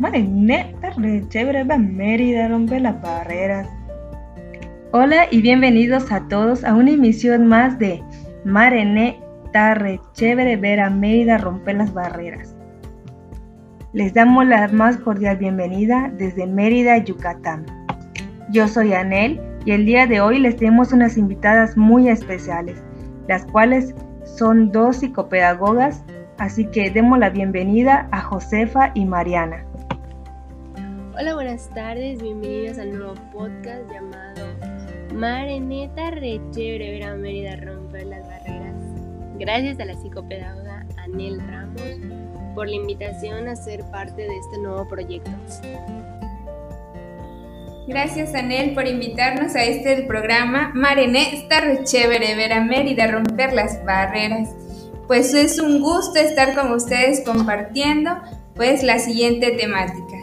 Marine, tarde, chévere, Mérida, rompe las barreras. Hola y bienvenidos a todos a una emisión más de Marene, tarde, chévere, ver a Mérida, romper las barreras. Les damos la más cordial bienvenida desde Mérida, Yucatán. Yo soy Anel y el día de hoy les tenemos unas invitadas muy especiales, las cuales son dos psicopedagogas, así que demos la bienvenida a Josefa y Mariana. Hola, buenas tardes, bienvenidos al nuevo podcast llamado Mareneta Re Chévere ver a Mérida romper las barreras. Gracias a la psicopedagoga Anel Ramos por la invitación a ser parte de este nuevo proyecto. Gracias Anel por invitarnos a este programa. Marené, está ver a Mérida romper las barreras. Pues es un gusto estar con ustedes compartiendo pues la siguiente temática.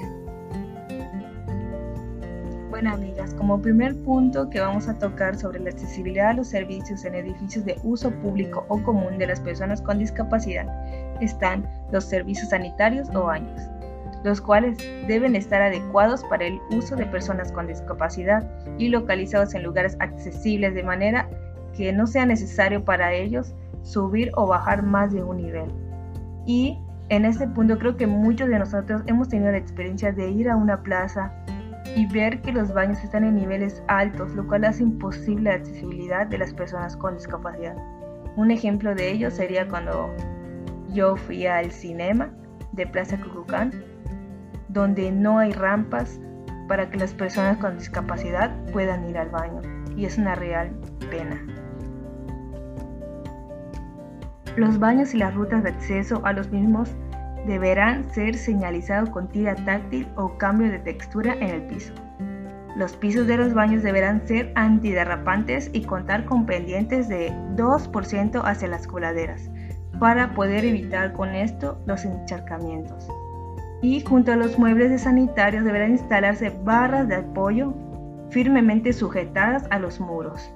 Como primer punto que vamos a tocar sobre la accesibilidad a los servicios en edificios de uso público o común de las personas con discapacidad están los servicios sanitarios o baños, los cuales deben estar adecuados para el uso de personas con discapacidad y localizados en lugares accesibles de manera que no sea necesario para ellos subir o bajar más de un nivel. Y en este punto creo que muchos de nosotros hemos tenido la experiencia de ir a una plaza y ver que los baños están en niveles altos, lo cual hace imposible la accesibilidad de las personas con discapacidad. Un ejemplo de ello sería cuando yo fui al cinema de Plaza Cucucán, donde no hay rampas para que las personas con discapacidad puedan ir al baño, y es una real pena. Los baños y las rutas de acceso a los mismos deberán ser señalizados con tira táctil o cambio de textura en el piso. Los pisos de los baños deberán ser antiderrapantes y contar con pendientes de 2% hacia las coladeras para poder evitar con esto los encharcamientos. Y junto a los muebles de sanitarios deberán instalarse barras de apoyo firmemente sujetadas a los muros.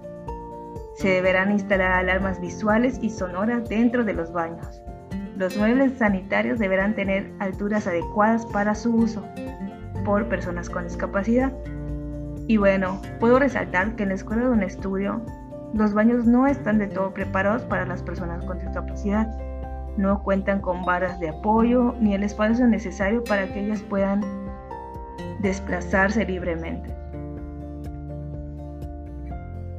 Se deberán instalar alarmas visuales y sonoras dentro de los baños. Los muebles sanitarios deberán tener alturas adecuadas para su uso por personas con discapacidad. Y bueno, puedo resaltar que en la escuela de un estudio los baños no están de todo preparados para las personas con discapacidad. No cuentan con varas de apoyo ni el espacio necesario para que ellas puedan desplazarse libremente.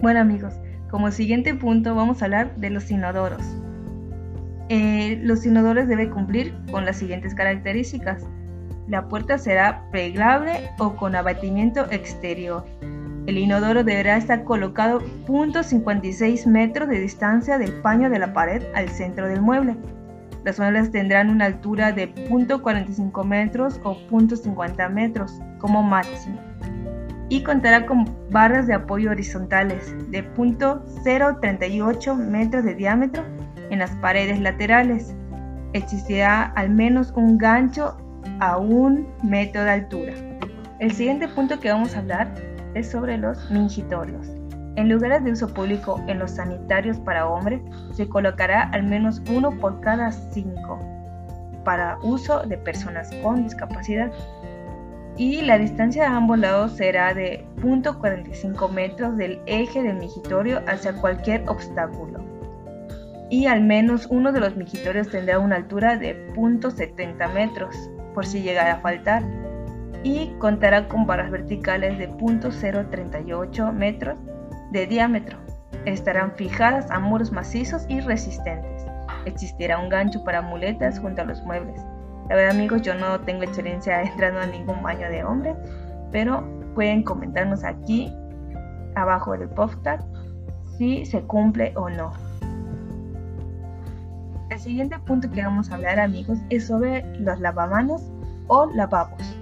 Bueno amigos, como siguiente punto vamos a hablar de los inodoros. Eh, los inodores deben cumplir con las siguientes características. La puerta será plegable o con abatimiento exterior. El inodoro deberá estar colocado 0.56 metros de distancia del paño de la pared al centro del mueble. Las muebles tendrán una altura de 0.45 metros o 0.50 metros como máximo y contará con barras de apoyo horizontales de 0.038 metros de diámetro en las paredes laterales. Existirá al menos un gancho a un metro de altura. El siguiente punto que vamos a hablar es sobre los mingitorios. En lugares de uso público en los sanitarios para hombres se colocará al menos uno por cada cinco para uso de personas con discapacidad. Y la distancia de ambos lados será de 0.45 metros del eje del mingitorio hacia cualquier obstáculo. Y al menos uno de los mingitorios tendrá una altura de 0.70 metros, por si llegara a faltar y contará con barras verticales de 0.038 metros de diámetro. Estarán fijadas a muros macizos y resistentes. Existirá un gancho para muletas junto a los muebles. La verdad amigos, yo no tengo experiencia entrando a ningún baño de hombre, pero pueden comentarnos aquí abajo del podcast si se cumple o no. El siguiente punto que vamos a hablar amigos es sobre los lavamanos o lavabos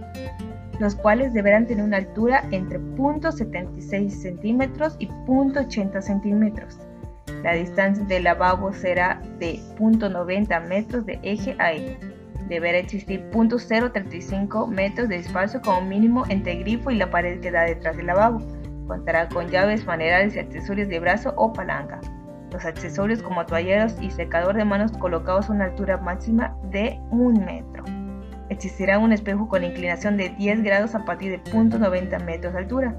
los cuales deberán tener una altura entre 0.76 centímetros y 0.80 centímetros. La distancia del lavabo será de 0.90 metros de eje a eje. Deberá existir 0.035 metros de espacio como mínimo entre grifo y la pared que da detrás del lavabo. Contará con llaves manerales y accesorios de brazo o palanca. Los accesorios como toalleros y secador de manos colocados a una altura máxima de 1 metro. Existirá un espejo con inclinación de 10 grados a partir de punto .90 metros de altura.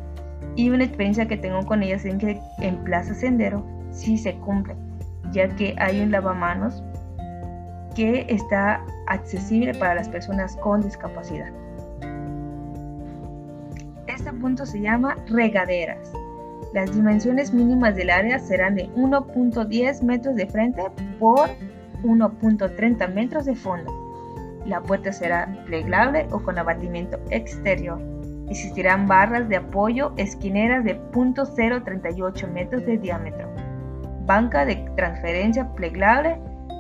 Y una experiencia que tengo con ellas es que en Plaza Sendero sí se cumple, ya que hay un lavamanos que está accesible para las personas con discapacidad. Este punto se llama regaderas. Las dimensiones mínimas del área serán de 1.10 metros de frente por 1.30 metros de fondo. La puerta será plegable o con abatimiento exterior. Existirán barras de apoyo esquineras de 0.038 metros de diámetro. Banca de transferencia plegable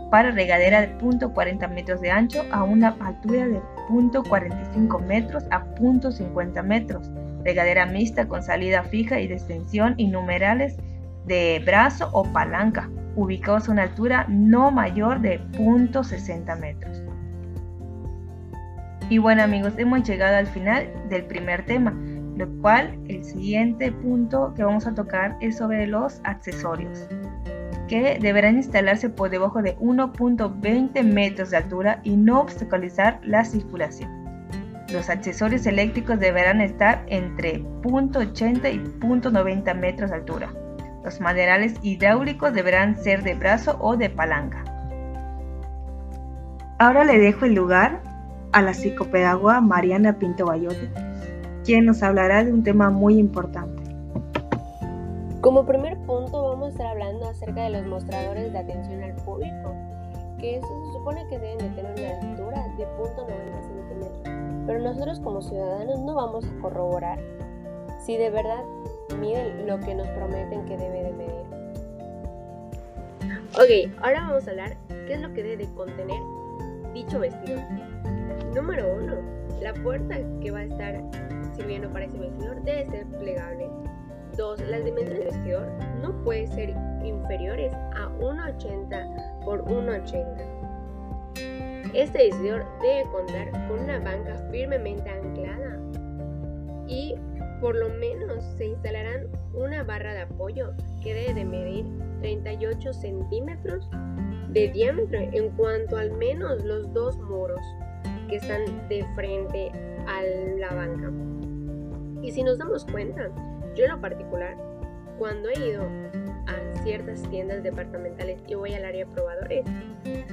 para regadera de 0.40 metros de ancho a una altura de 0.45 metros a 0.50 metros regadera mixta con salida fija y de extensión y numerales de brazo o palanca, ubicados a una altura no mayor de 0.60 metros. Y bueno amigos, hemos llegado al final del primer tema, lo cual el siguiente punto que vamos a tocar es sobre los accesorios, que deberán instalarse por debajo de 1.20 metros de altura y no obstaculizar la circulación. Los accesorios eléctricos deberán estar entre 0.80 y 0.90 metros de altura. Los materiales hidráulicos deberán ser de brazo o de palanca. Ahora le dejo el lugar a la psicopedagoga Mariana Pinto Bayote, quien nos hablará de un tema muy importante. Como primer punto vamos a estar hablando acerca de los mostradores de atención al público, que se supone que deben de tener una altura de 0.90 centímetros pero nosotros como ciudadanos no vamos a corroborar si de verdad miden lo que nos prometen que debe de medir. Ok, ahora vamos a hablar qué es lo que debe contener dicho vestido. Número uno, la puerta que va a estar sirviendo para ese vestidor debe ser plegable. Dos, Las dimensiones del vestidor no pueden ser inferiores a 1,80 por 1,80. Este vestidor debe contar con una banca firmemente anclada y por lo menos se instalarán una barra de apoyo que debe de medir 38 centímetros de diámetro en cuanto al menos los dos muros que están de frente a la banca. Y si nos damos cuenta, yo en lo particular, cuando he ido a ciertas tiendas departamentales y voy al área probadores,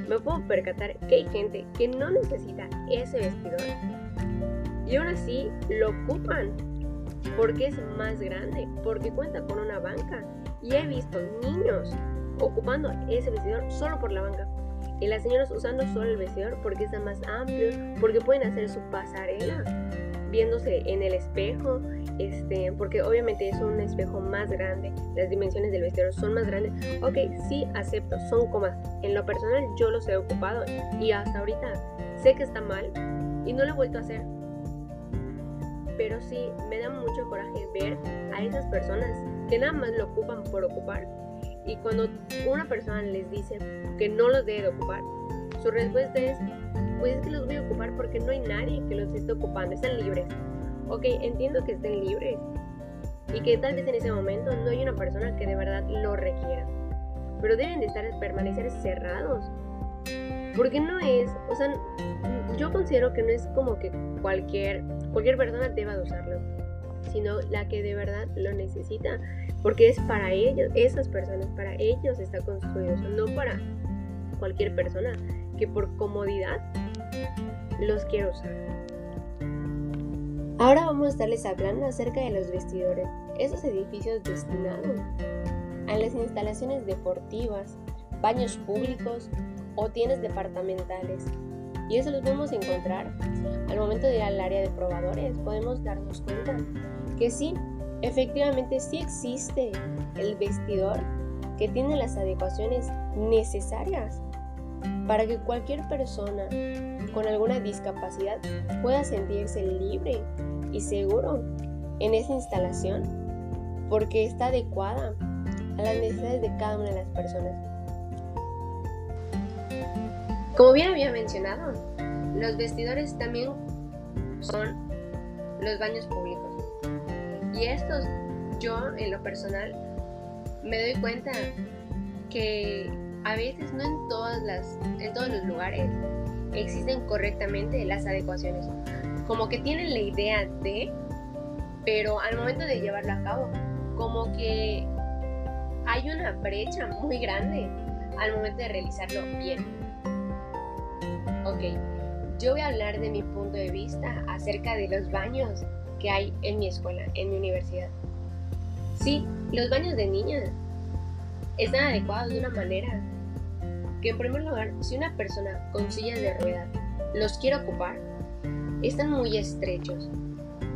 me puedo percatar que hay gente que no necesita ese vestidor y aún así lo ocupan porque es más grande, porque cuenta con una banca. Y he visto niños ocupando ese vestidor solo por la banca. Y las señoras usando solo el vestidor porque está más amplio, porque pueden hacer su pasarela viéndose en el espejo, este, porque obviamente es un espejo más grande, las dimensiones del vestidor son más grandes. Ok, sí acepto, son comas. En lo personal yo los he ocupado y hasta ahorita sé que está mal y no lo he vuelto a hacer. Pero sí, me da mucho coraje ver a esas personas que nada más lo ocupan por ocupar. Y cuando una persona les dice que no los debe de ocupar, su respuesta es, pues es que los voy a ocupar porque no hay nadie que los esté ocupando, están libres. Ok, entiendo que estén libres y que tal vez en ese momento no hay una persona que de verdad lo requiera. Pero deben de estar permanecer cerrados. Porque no es, o sea, yo considero que no es como que cualquier cualquier persona deba de usarlo, sino la que de verdad lo necesita, porque es para ellos, esas personas, para ellos está construido, no para cualquier persona que por comodidad los quiero usar. Ahora vamos a estarles hablando acerca de los vestidores, esos edificios destinados a las instalaciones deportivas, baños públicos o tiendas departamentales. Y eso los podemos encontrar al momento de ir al área de probadores. Podemos darnos cuenta que sí, efectivamente sí existe el vestidor que tiene las adecuaciones necesarias para que cualquier persona con alguna discapacidad pueda sentirse libre seguro en esa instalación porque está adecuada a las necesidades de cada una de las personas. Como bien había mencionado, los vestidores también son los baños públicos. Y estos, yo en lo personal, me doy cuenta que a veces no en todas las en todos los lugares existen correctamente las adecuaciones. Como que tienen la idea de, pero al momento de llevarlo a cabo, como que hay una brecha muy grande al momento de realizarlo bien. Ok, yo voy a hablar de mi punto de vista acerca de los baños que hay en mi escuela, en mi universidad. Sí, los baños de niñas están adecuados de una manera que en primer lugar, si una persona con sillas de ruedas los quiere ocupar, están muy estrechos.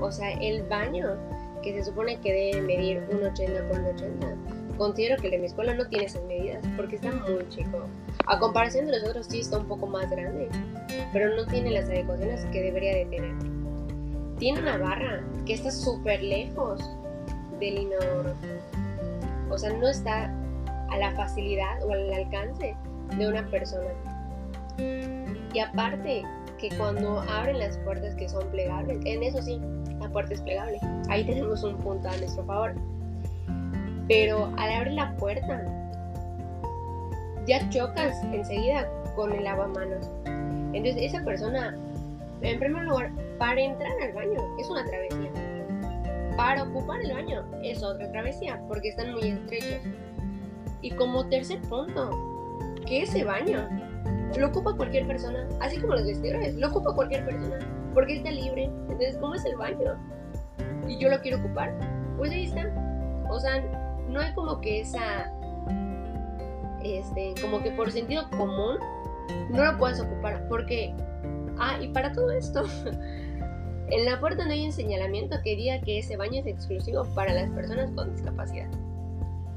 O sea, el baño que se supone que debe medir un 80 por un 80, considero que el de mi escuela no tiene esas medidas porque está muy chico. A comparación de los otros sí está un poco más grande, pero no tiene las adecuaciones que debería de tener. Tiene una barra que está súper lejos del inodoro. O sea, no está a la facilidad o al alcance de una persona. Y aparte que cuando abren las puertas que son plegables, en eso sí, la puerta es plegable. Ahí tenemos un punto a nuestro favor. Pero al abrir la puerta, ya chocas enseguida con el lavamanos. Entonces esa persona, en primer lugar, para entrar al baño es una travesía. Para ocupar el baño es otra travesía, porque están muy estrechos. Y como tercer punto, que ese baño lo ocupa cualquier persona, así como los vestidores, lo ocupa cualquier persona, porque está libre. Entonces, ¿cómo es el baño? Y yo lo quiero ocupar, pues ahí está. O sea, no hay como que esa, este, como que por sentido común, no lo puedes ocupar, porque, ah, y para todo esto, en la puerta no hay un señalamiento que diga que ese baño es exclusivo para las personas con discapacidad.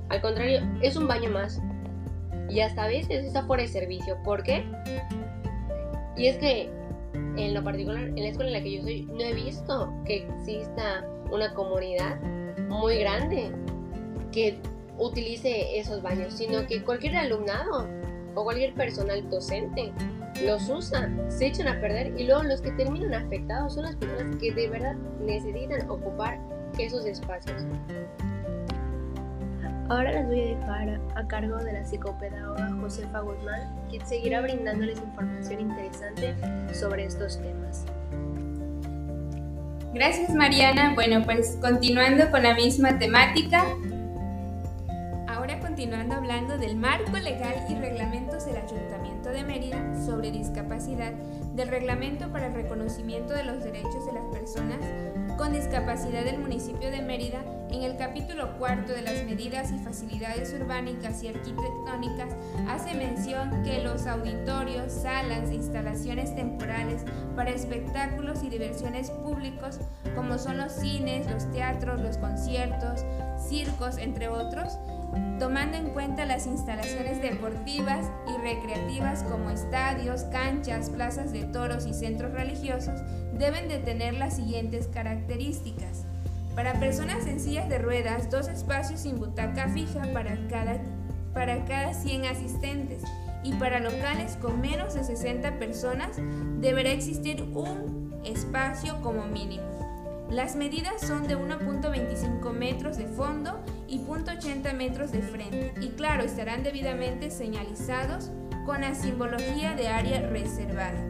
Al contrario, es un baño más. Y hasta a veces está fuera de servicio. ¿Por qué? Y es que, en lo particular, en la escuela en la que yo soy, no he visto que exista una comunidad muy grande que utilice esos baños, sino que cualquier alumnado o cualquier personal docente los usa, se echan a perder y luego los que terminan afectados son las personas que de verdad necesitan ocupar esos espacios. Ahora las voy a dejar a cargo de la psicopedagoga Josefa Guzmán, quien seguirá brindándoles información interesante sobre estos temas. Gracias Mariana. Bueno, pues continuando con la misma temática, ahora continuando hablando del marco legal y reglamentos del Ayuntamiento de Mérida sobre discapacidad, del reglamento para el reconocimiento de los derechos de las personas con discapacidad del municipio de Mérida, en el capítulo cuarto de las medidas y facilidades urbánicas y arquitectónicas, hace mención que los auditorios, salas e instalaciones temporales para espectáculos y diversiones públicos, como son los cines, los teatros, los conciertos, circos, entre otros, tomando en cuenta las instalaciones deportivas y recreativas como estadios, canchas, plazas de toros y centros religiosos, deben de tener las siguientes características. Para personas en sillas de ruedas, dos espacios sin butaca fija para cada, para cada 100 asistentes y para locales con menos de 60 personas deberá existir un espacio como mínimo. Las medidas son de 1.25 metros de fondo y 0.80 metros de frente y claro, estarán debidamente señalizados con la simbología de área reservada.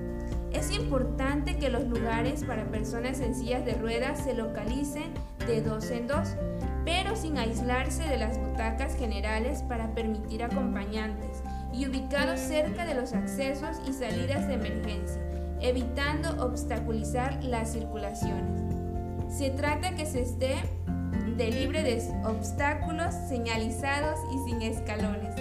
Es importante que los lugares para personas en sillas de ruedas se localicen de dos en dos, pero sin aislarse de las butacas generales para permitir acompañantes y ubicados cerca de los accesos y salidas de emergencia, evitando obstaculizar las circulaciones. Se trata que se esté de libre de obstáculos señalizados y sin escalones.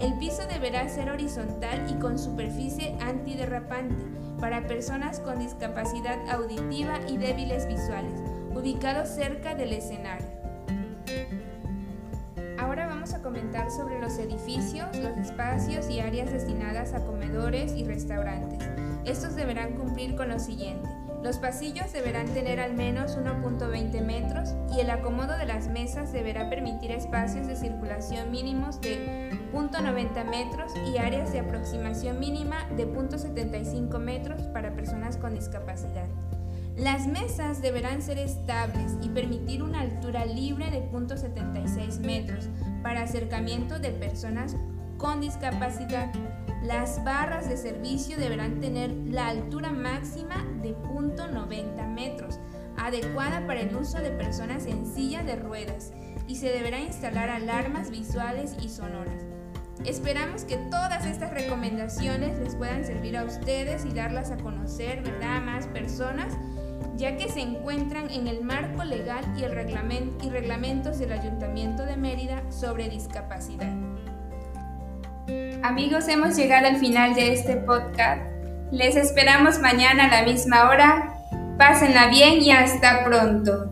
El piso deberá ser horizontal y con superficie antiderrapante para personas con discapacidad auditiva y débiles visuales, ubicados cerca del escenario. Ahora vamos a comentar sobre los edificios, los espacios y áreas destinadas a comedores y restaurantes. Estos deberán cumplir con lo siguiente los pasillos deberán tener al menos 1.20 metros y el acomodo de las mesas deberá permitir espacios de circulación mínimos de 0.90 metros y áreas de aproximación mínima de 0.75 metros para personas con discapacidad. Las mesas deberán ser estables y permitir una altura libre de 0.76 metros para acercamiento de personas con discapacidad. Las barras de servicio deberán tener la altura máxima de .90 metros, adecuada para el uso de personas en silla de ruedas, y se deberá instalar alarmas visuales y sonoras. Esperamos que todas estas recomendaciones les puedan servir a ustedes y darlas a conocer ¿verdad? a más personas, ya que se encuentran en el marco legal y, el reglamento, y reglamentos del Ayuntamiento de Mérida sobre discapacidad. Amigos, hemos llegado al final de este podcast. Les esperamos mañana a la misma hora. Pásenla bien y hasta pronto.